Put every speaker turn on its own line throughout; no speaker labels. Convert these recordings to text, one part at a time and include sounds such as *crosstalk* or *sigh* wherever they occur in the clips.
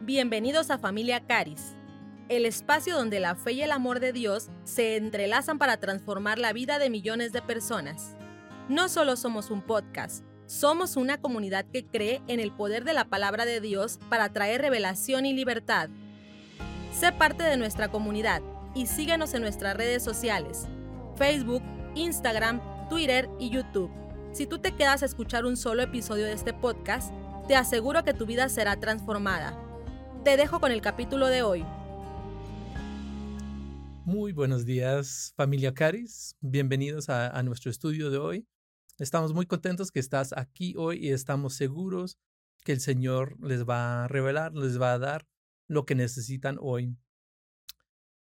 Bienvenidos a Familia Caris, el espacio donde la fe y el amor de Dios se entrelazan para transformar la vida de millones de personas. No solo somos un podcast, somos una comunidad que cree en el poder de la palabra de Dios para traer revelación y libertad. Sé parte de nuestra comunidad y síguenos en nuestras redes sociales, Facebook, Instagram, Twitter y YouTube. Si tú te quedas a escuchar un solo episodio de este podcast, te aseguro que tu vida será transformada. Te dejo con el capítulo de hoy.
Muy buenos días, familia Caris. Bienvenidos a, nuestro estudio de hoy. Estamos muy contentos que estás aquí hoy y estamos seguros que el Señor les va a revelar, les va a dar lo que necesitan hoy.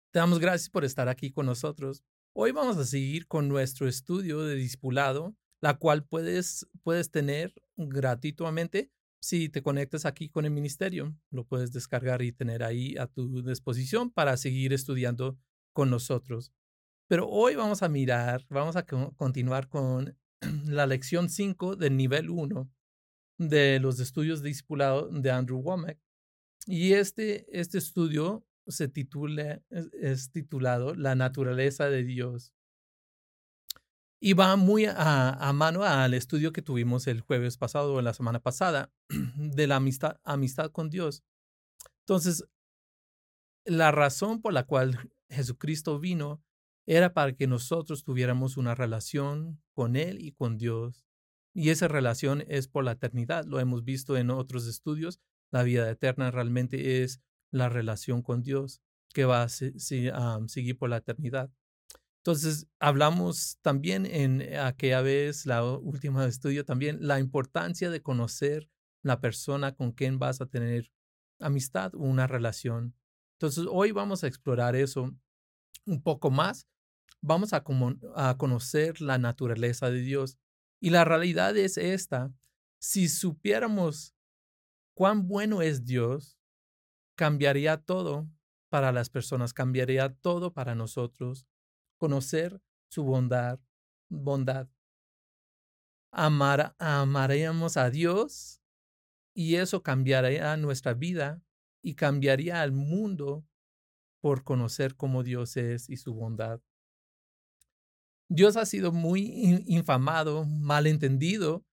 Te damos gracias por estar aquí con nosotros. Hoy vamos a seguir con nuestro estudio de discipulado, la cual puedes, puedes tener gratuitamente si te conectas aquí con el ministerio, lo puedes descargar y tener ahí a tu disposición para seguir estudiando con nosotros. Pero hoy vamos a mirar, vamos a continuar con *clears throat* la lección 5 del nivel 1 de los estudios de discipulado de Andrew Womack. Y este, este estudio se titula, es titulado La naturaleza de Dios. Y va muy a, mano al estudio que tuvimos el jueves pasado o la semana pasada *clears throat* de la amistad, amistad con Dios. Entonces, la razón por la cual Jesucristo vino era para que nosotros tuviéramos una relación con Él y con Dios. Y esa relación es por la eternidad. Lo hemos visto en otros estudios. La vida eterna realmente es la relación con Dios que va a seguir por la eternidad. Entonces, hablamos también en aquella vez, la última estudio también, la importancia de conocer la persona con quien vas a tener amistad o una relación. Entonces, hoy vamos a explorar eso un poco más. Vamos a, a conocer la naturaleza de Dios. Y la realidad es esta. Si supiéramos cuán bueno es Dios, cambiaría todo para las personas, cambiaría todo para nosotros conocer su bondad, bondad. Amar, amaríamos a Dios y eso cambiaría nuestra vida y cambiaría al mundo por conocer cómo Dios es y su bondad. Dios ha sido muy infamado, malentendido,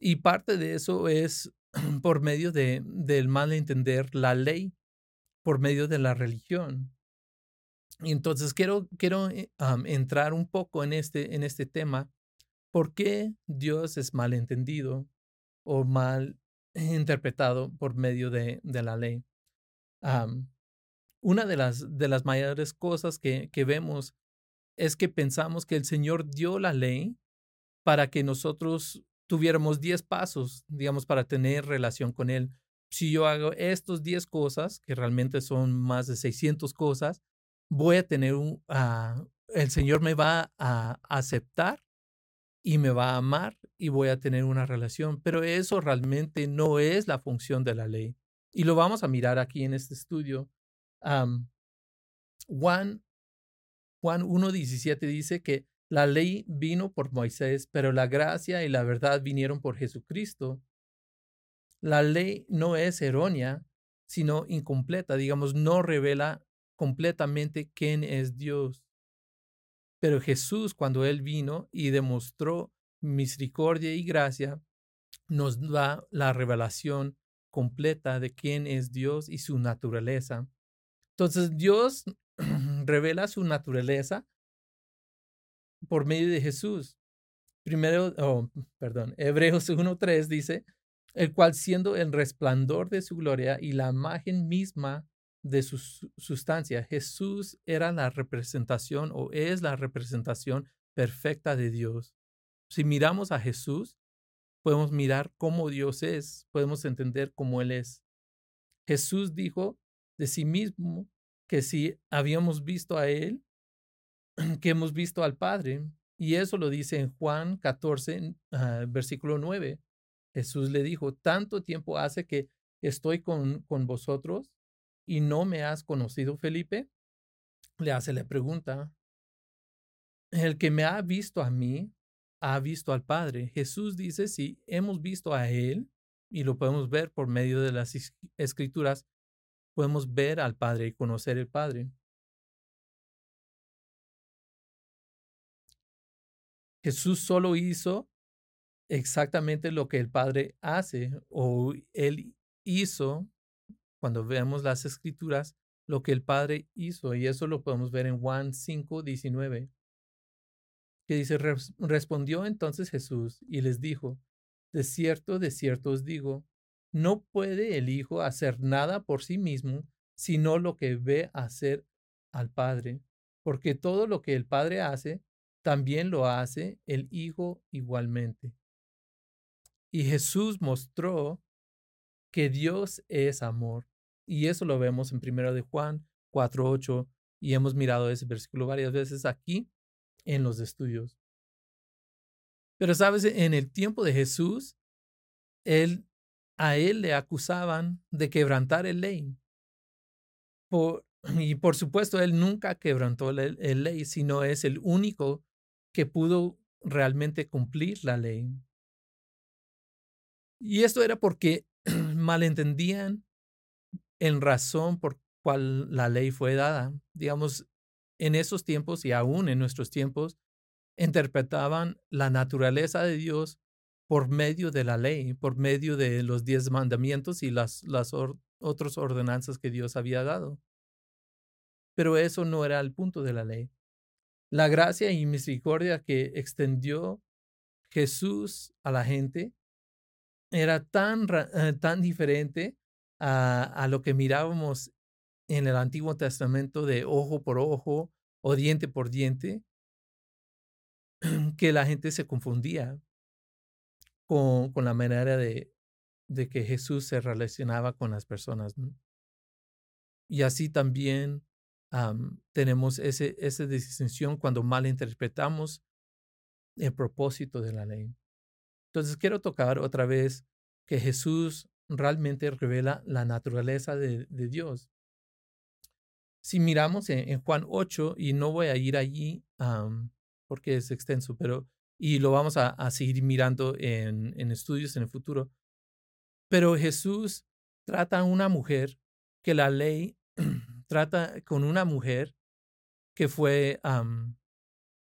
y parte de eso es *clears throat* por medio de, del malentender la ley, por medio de la religión. Y entonces quiero, quiero eh, entrar un poco en este, en este tema. ¿Por qué Dios es mal entendido o mal interpretado por medio de, de la ley? una de las, de las mayores cosas que, que vemos es que pensamos que el Señor dio la ley para que nosotros tuviéramos 10 pasos, digamos, para tener relación con Él. Si yo hago estos 10 cosas, que realmente son más de 600 cosas, voy a tener un, uh, el Señor me va a aceptar y me va a amar y voy a tener una relación. Pero eso realmente no es la función de la ley. Y lo vamos a mirar aquí en este estudio. Um, Juan, Juan 1.17 dice que la ley vino por Moisés, pero la gracia y la verdad vinieron por Jesucristo. La ley no es errónea, sino incompleta, digamos, no revela completamente quién es Dios. Pero Jesús, cuando Él vino y demostró misericordia y gracia, nos da la revelación completa de quién es Dios y su naturaleza. Entonces Dios *clears throat* revela su naturaleza por medio de Jesús. Primero, oh, perdón, Hebreos 1.3 dice, el cual siendo el resplandor de su gloria y la imagen misma de su sustancia. Jesús era la representación o es la representación perfecta de Dios. Si miramos a Jesús, podemos mirar cómo Dios es, podemos entender cómo Él es. Jesús dijo de sí mismo que si habíamos visto a Él, *clears throat* que hemos visto al Padre. Y eso lo dice en Juan 14, ah, versículo 9. Jesús le dijo, tanto tiempo hace que estoy con, con vosotros y no me has conocido, Felipe? Le hace la pregunta. El que me ha visto a mí, ha visto al Padre. Jesús dice, si hemos visto a Él, y lo podemos ver por medio de las escrituras, podemos ver al Padre y conocer el Padre. Jesús solo hizo exactamente lo que el Padre hace o Él hizo, cuando vemos las escrituras, lo que el Padre hizo. Y eso lo podemos ver en Juan 5, 19, que dice, respondió entonces Jesús y les dijo, de cierto, de cierto os digo, no puede el Hijo hacer nada por sí mismo, sino lo que ve hacer al Padre, porque todo lo que el Padre hace, también lo hace el Hijo igualmente. Y Jesús mostró que Dios es amor. Y eso lo vemos en 1 de Juan 4.8 y hemos mirado ese versículo varias veces aquí en los estudios. Pero sabes, en el tiempo de Jesús, él, a él le acusaban de quebrantar el ley. *clears throat* Y por supuesto, él nunca quebrantó la ley, sino es el único que pudo realmente cumplir la ley. Y esto era porque *clears throat* malentendían en razón por cual la ley fue dada. Digamos, en esos tiempos y aún en nuestros tiempos, interpretaban la naturaleza de Dios por medio de la ley, por medio de los diez mandamientos y las, las otras ordenanzas que Dios había dado. Pero eso no era el punto de la ley. La gracia y misericordia que extendió Jesús a la gente era tan, eh, tan diferente a, a lo que mirábamos en el Antiguo Testamento de ojo por ojo o diente por diente, *clears throat* que la gente se confundía con, con la manera de, de, que Jesús se relacionaba con las personas. Y así también tenemos ese, esa distinción cuando malinterpretamos el propósito de la ley. Entonces quiero tocar otra vez que Jesús realmente revela la naturaleza de, Dios. Si miramos en, Juan 8, y no voy a ir allí porque es extenso, pero y lo vamos a, seguir mirando en, estudios en el futuro. Pero Jesús trata a una mujer que la ley *clears throat* trata con una mujer que fue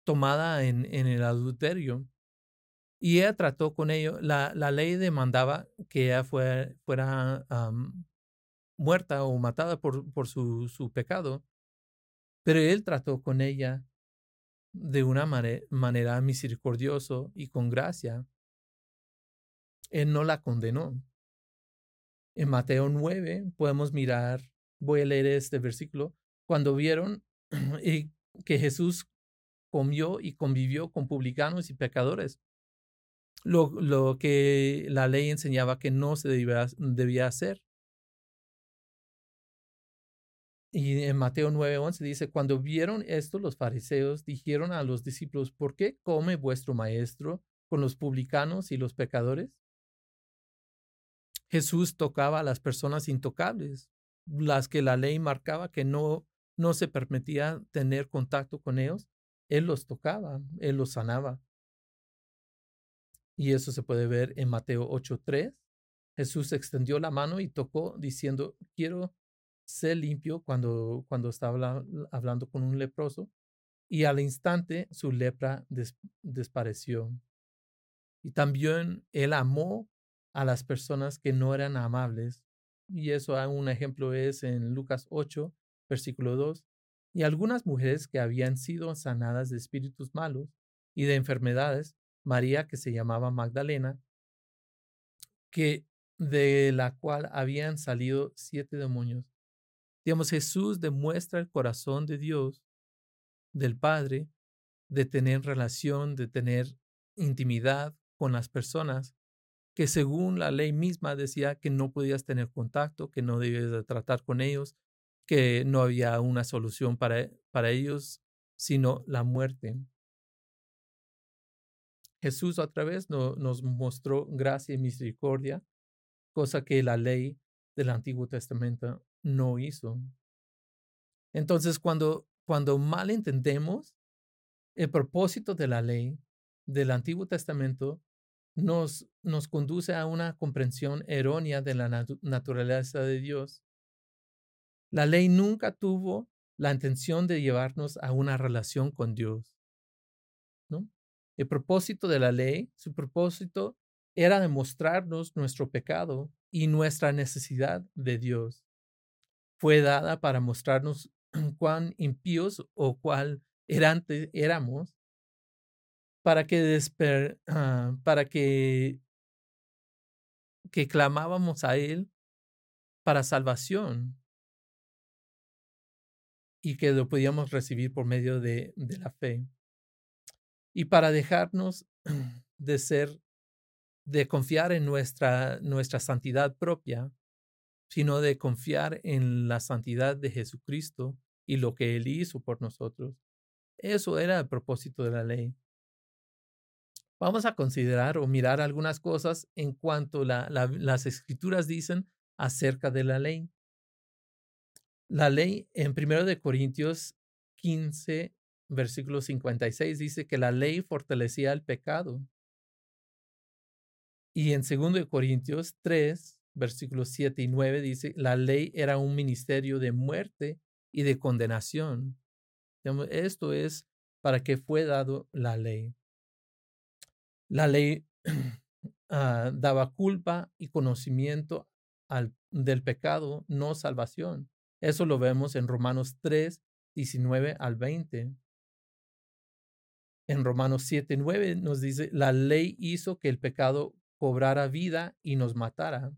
tomada en, el adulterio. Y ella trató con ello. La, la ley demandaba que ella fuera, fuera muerta o matada por, por su, su pecado. Pero él trató con ella de una manera misericordiosa y con gracia. Él no la condenó. En Mateo 9 podemos mirar, voy a leer este versículo, cuando vieron *clears throat* que Jesús comió y convivió con publicanos y pecadores, lo, lo que la ley enseñaba que no se debía, debía hacer. Y en Mateo 9:11 dice, cuando vieron esto los fariseos dijeron a los discípulos, ¿por qué come vuestro maestro con los publicanos y los pecadores? Jesús tocaba a las personas intocables, las que la ley marcaba que no, no se permitía tener contacto con ellos. Él los tocaba, él los sanaba. Y eso se puede ver en Mateo 8:3. Jesús extendió la mano y tocó diciendo, quiero sé limpio cuando, cuando estaba hablando con un leproso y al instante su lepra desapareció. Y también él amó a las personas que no eran amables. Y eso un ejemplo es en Lucas 8, versículo 2. Y algunas mujeres que habían sido sanadas de espíritus malos y de enfermedades, María que se llamaba Magdalena, que de la cual habían salido siete demonios, Digamos, Jesús demuestra el corazón de Dios, del Padre, de tener relación, de tener intimidad con las personas, que según la ley misma decía que no podías tener contacto, que no debías de tratar con ellos, que no había una solución para, para ellos, sino la muerte. Jesús otra vez nos mostró gracia y misericordia, cosa que la ley del Antiguo Testamento no hizo. Entonces, cuando, cuando mal entendemos el propósito de la ley del Antiguo Testamento, nos, nos conduce a una comprensión errónea de la naturaleza de Dios. La ley nunca tuvo la intención de llevarnos a una relación con Dios. ¿no? El propósito de la ley, su propósito era demostrarnos nuestro pecado y nuestra necesidad de Dios. Fue dada para mostrarnos *clears throat* cuán impíos o cuál errantes éramos, para que, ah, para que, que clamábamos a Él para salvación y que lo podíamos recibir por medio de, de la fe. Y para dejarnos *clears throat* de ser, de confiar en nuestra, nuestra santidad propia, sino de confiar en la santidad de Jesucristo y lo que Él hizo por nosotros. Eso era el propósito de la ley. Vamos a considerar o mirar algunas cosas en cuanto la, las escrituras dicen acerca de la ley. La ley en 1 de Corintios 15, versículo 56 dice que la ley fortalecía el pecado. Y en 2 de Corintios 3, versículos 7 y 9 dice, la ley era un ministerio de muerte y de condenación. Esto es para que fue dado la ley. La ley *clears throat* ah, daba culpa y conocimiento al, del pecado, no salvación. Eso lo vemos en Romanos 3, 19 al 20. En Romanos 7, 9 nos dice, la ley hizo que el pecado cobrara vida y nos matara.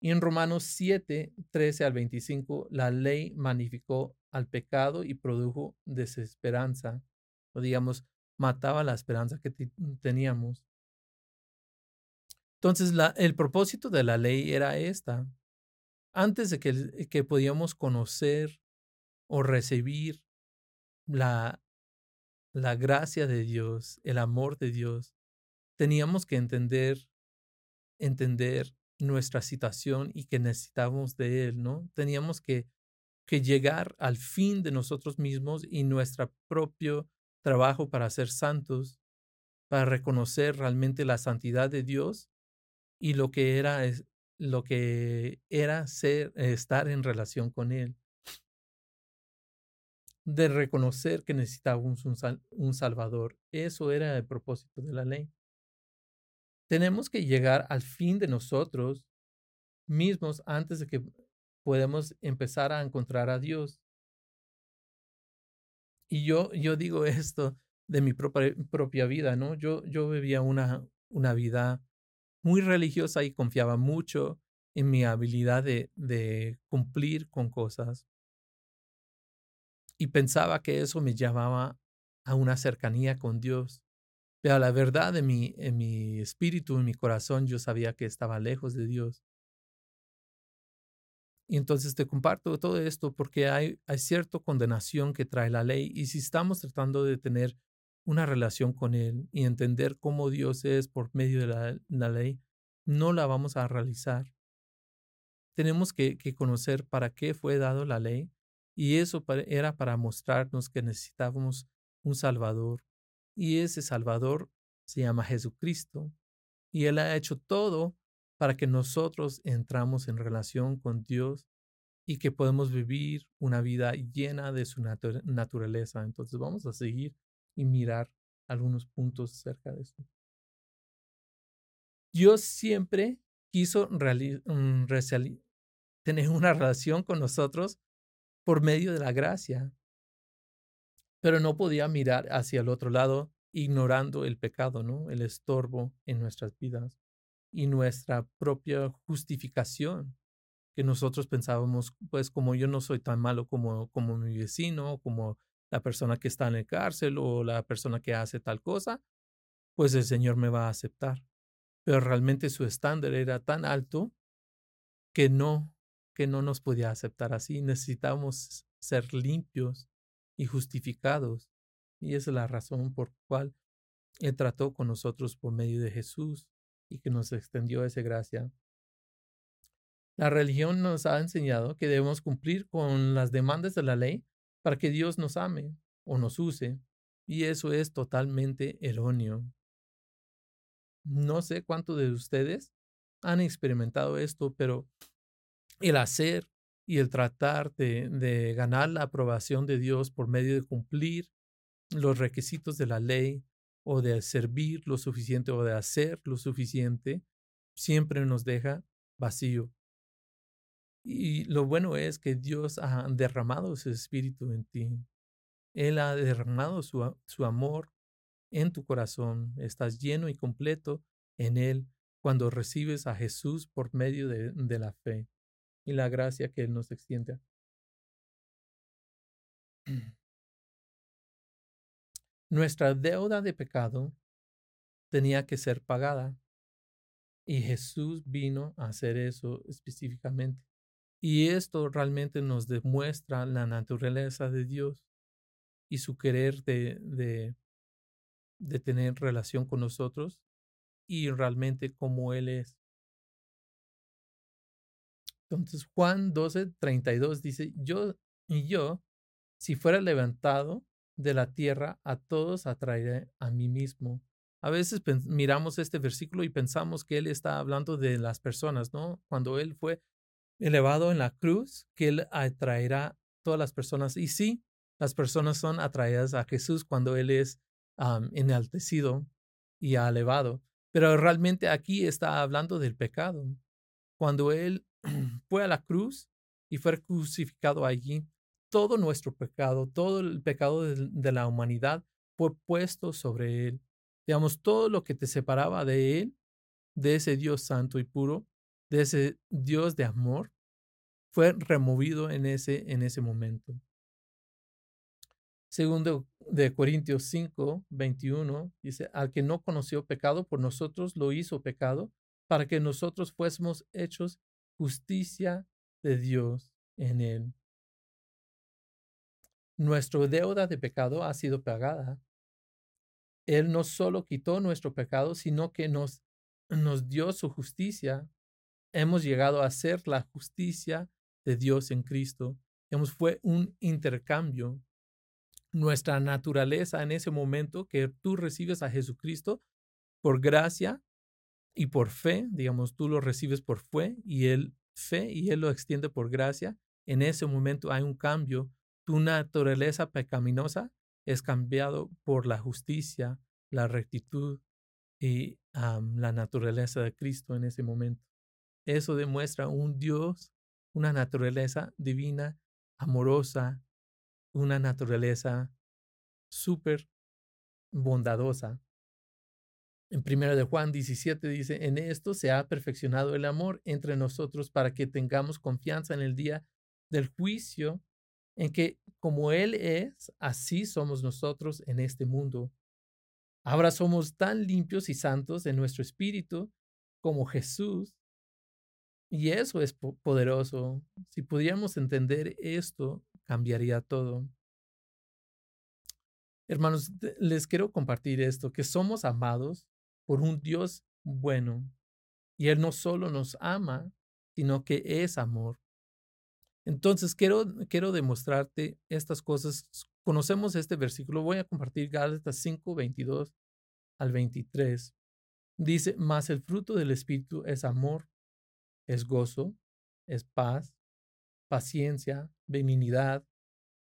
Y en Romanos 7, 13 al 25, la ley magnificó al pecado y produjo desesperanza, o digamos, mataba la esperanza que teníamos. Entonces, la, el propósito de la ley era esta. Antes de que, que podíamos conocer o recibir la, la gracia de Dios, el amor de Dios, teníamos que entender, entender nuestra situación y que necesitábamos de Él, ¿no? Teníamos que, que llegar al fin de nosotros mismos y nuestro propio trabajo para ser santos, para reconocer realmente la santidad de Dios y lo que era, lo que era ser, estar en relación con Él. De reconocer que necesitábamos un, un Salvador. Eso era el propósito de la ley. Tenemos que llegar al fin de nosotros mismos antes de que podamos empezar a encontrar a Dios. Y yo, yo digo esto de mi propia, propia vida, ¿no? Yo, yo vivía una, una vida muy religiosa y confiaba mucho en mi habilidad de, de cumplir con cosas. Y pensaba que eso me llevaba a una cercanía con Dios. Pero la verdad en mi, en mi espíritu, en mi corazón, yo sabía que estaba lejos de Dios. Y entonces te comparto todo esto porque hay, hay cierta condenación que trae la ley y si estamos tratando de tener una relación con Él y entender cómo Dios es por medio de la, la ley, no la vamos a realizar. Tenemos que, que, conocer para qué fue dado la ley y eso era para mostrarnos que necesitábamos un Salvador, y ese Salvador se llama Jesucristo. Y Él ha hecho todo para que nosotros entramos en relación con Dios y que podemos vivir una vida llena de su naturaleza. Entonces vamos a seguir y mirar algunos puntos acerca de eso. Dios siempre quiso mm, tener una *laughs* relación con nosotros por medio de la gracia pero no podía mirar hacia el otro lado ignorando el pecado, ¿no? El estorbo en nuestras vidas y nuestra propia justificación, que nosotros pensábamos, pues como yo no soy tan malo como, como mi vecino, como la persona que está en el cárcel o la persona que hace tal cosa, pues el Señor me va a aceptar. Pero realmente su estándar era tan alto que no, que no nos podía aceptar así. Necesitamos ser limpios y justificados. Y es la razón por cual Él trató con nosotros por medio de Jesús y que nos extendió esa gracia. La religión nos ha enseñado que debemos cumplir con las demandas de la ley para que Dios nos ame o nos use, y eso es totalmente erróneo. No sé cuántos de ustedes han experimentado esto, pero el hacer y el tratar de, de ganar la aprobación de Dios por medio de cumplir los requisitos de la ley o de servir lo suficiente o de hacer lo suficiente, siempre nos deja vacío. Y lo bueno es que Dios ha derramado su espíritu en ti. Él ha derramado su, su amor en tu corazón. Estás lleno y completo en Él cuando recibes a Jesús por medio de, de la fe y la gracia que Él nos extiende. *clears throat* Nuestra deuda de pecado tenía que ser pagada y Jesús vino a hacer eso específicamente. Y esto realmente nos demuestra la naturaleza de Dios y su querer de, de, tener relación con nosotros y realmente como Él es. Entonces Juan 12, 32 dice, yo y yo, si fuera levantado de la tierra, a todos atraeré a mí mismo. A veces miramos este versículo y pensamos que Él está hablando de las personas, ¿no? Cuando Él fue elevado en la cruz, que Él atraerá a todas las personas. Y sí, las personas son atraídas a Jesús cuando Él es enaltecido y elevado. Pero realmente aquí está hablando del pecado. Cuando Él *clears throat* fue a la cruz y fue crucificado allí, todo nuestro pecado, todo el pecado de, la humanidad fue puesto sobre Él. Digamos, todo lo que te separaba de Él, de ese Dios santo y puro, de ese Dios de amor, fue removido en ese, en ese momento. Segundo de Corintios 5, 21, dice, al que no conoció pecado por nosotros lo hizo pecado, para que nosotros fuésemos hechos justicia de Dios en él. Nuestra deuda de pecado ha sido pagada. Él no solo quitó nuestro pecado, sino que nos, nos dio su justicia. Hemos llegado a ser la justicia de Dios en Cristo. Fue un intercambio nuestra naturaleza en ese momento que tú recibes a Jesucristo por gracia y por fe, digamos, tú lo recibes por fe y él fe y él lo extiende por gracia, en ese momento hay un cambio. Tu naturaleza pecaminosa es cambiado por la justicia, la rectitud y la naturaleza de Cristo en ese momento. Eso demuestra un Dios, una naturaleza divina, amorosa, una naturaleza súper bondadosa. En 1 de Juan 17 dice, en esto se ha perfeccionado el amor entre nosotros para que tengamos confianza en el día del juicio, en que como Él es, así somos nosotros en este mundo. Ahora somos tan limpios y santos en nuestro espíritu como Jesús. Y eso es poderoso. Si pudiéramos entender esto, cambiaría todo. Hermanos, les quiero compartir esto, que somos amados por un Dios bueno. Y Él no solo nos ama, sino que es amor. Entonces, quiero, quiero demostrarte estas cosas. Conocemos este versículo. Voy a compartir Gálatas 5, 22 al 23. Dice, mas el fruto del Espíritu es amor, es gozo, es paz, paciencia, benignidad,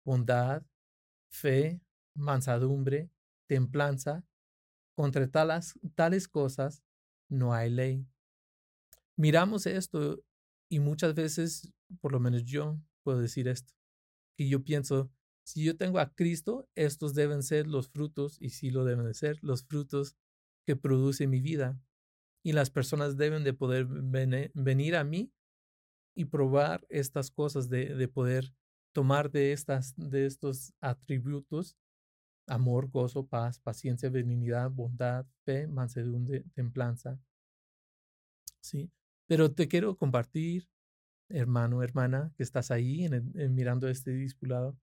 bondad, fe, mansadumbre, templanza. Contra tales, tales cosas no hay ley. Miramos esto y muchas veces, por lo menos yo puedo decir esto, que yo pienso, si yo tengo a Cristo, estos deben ser los frutos, y sí lo deben de ser, los frutos que produce mi vida. Y las personas deben de poder venir a mí y probar estas cosas, de, de poder tomar de, estas, de estos atributos, amor, gozo, paz, paciencia, benignidad, bondad, fe, mansedumbre, templanza. Sí, pero te quiero compartir, hermano, hermana, que estás ahí mirando este discipulado,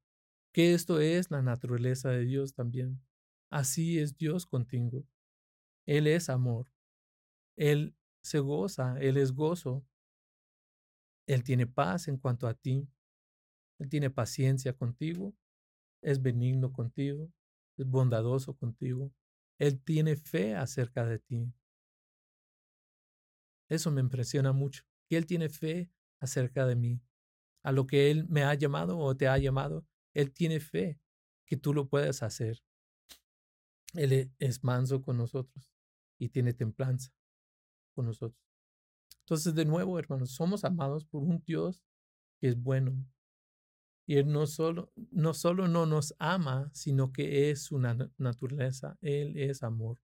que esto es la naturaleza de Dios también. Así es Dios contigo. Él es amor. Él se goza, Él es gozo. Él tiene paz en cuanto a ti. Él tiene paciencia contigo. Es benigno contigo. Es bondadoso contigo. Él tiene fe acerca de ti. Eso me impresiona mucho. Y Él tiene fe acerca de mí. a lo que Él me ha llamado o te ha llamado, Él tiene fe que tú lo puedes hacer. Él e, es manso con nosotros y tiene templanza con nosotros. Entonces, de nuevo, hermanos, somos amados por un Dios que es bueno. Y Él no solo, no solo no nos ama, sino que es una naturaleza. Él es amor.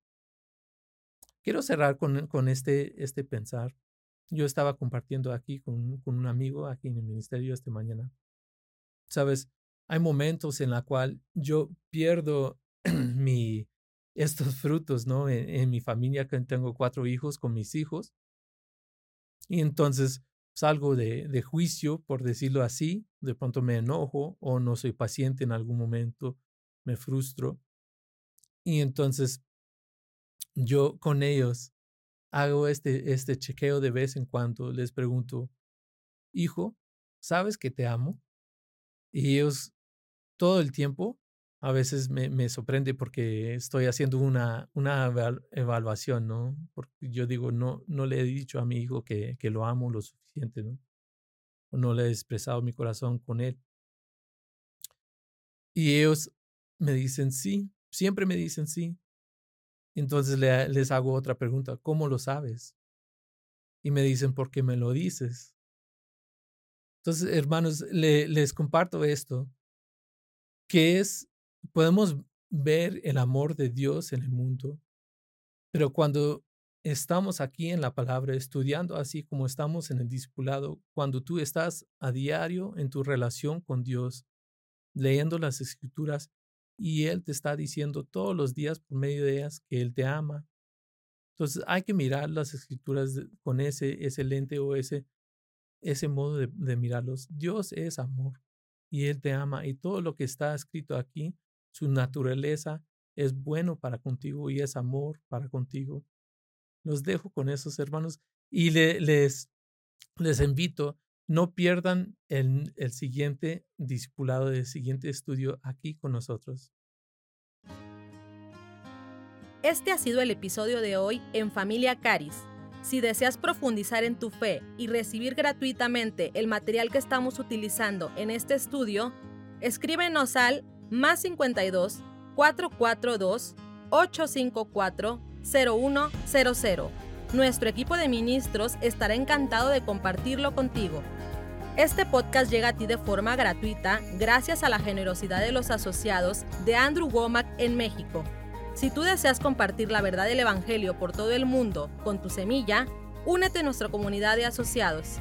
Quiero cerrar con, con este, este pensar. Yo estaba compartiendo aquí con, con un amigo aquí en el ministerio esta mañana. Sabes, hay momentos en la cual yo pierdo *clears throat* mi, estos frutos, ¿no? En, mi familia, que tengo cuatro hijos con mis hijos. Y entonces salgo de, juicio, por decirlo así. De pronto me enojo o no soy paciente en algún momento, me frustro. Y entonces yo con ellos hago este, este chequeo de vez en cuando, les pregunto, hijo, ¿sabes que te amo? Y ellos todo el tiempo, a veces me, me sorprende porque estoy haciendo una, una evaluación, ¿no? Porque yo digo, no, no le he dicho a mi hijo que, que lo amo lo suficiente, ¿no? O no le he expresado mi corazón con él. Y ellos me dicen sí, siempre me dicen sí. Entonces les hago otra pregunta, ¿cómo lo sabes? Y me dicen, porque me lo dices. Entonces, hermanos, les comparto esto, que es, podemos ver el amor de Dios en el mundo, pero cuando estamos aquí en la palabra, estudiando así como estamos en el discipulado, cuando tú estás a diario en tu relación con Dios, leyendo las escrituras, y Él te está diciendo todos los días por medio de ellas que Él te ama. Entonces hay que mirar las escrituras con ese, ese lente o ese, ese modo de, de mirarlos. Dios es amor y Él te ama y todo lo que está escrito aquí, su naturaleza es bueno para contigo y es amor para contigo. Los dejo con esos hermanos y les, les invito no pierdan el, el siguiente discipulado, el siguiente estudio aquí con nosotros.
Este ha sido el episodio de hoy en Familia Caris. Si deseas profundizar en tu fe y recibir gratuitamente el material que estamos utilizando en este estudio, escríbenos al más 52 442 854 0100. Nuestro equipo de ministros estará encantado de compartirlo contigo. Este podcast llega a ti de forma gratuita gracias a la generosidad de los asociados de Andrew Womack en México. Si tú deseas compartir la verdad del Evangelio por todo el mundo con tu semilla, únete a nuestra comunidad de asociados.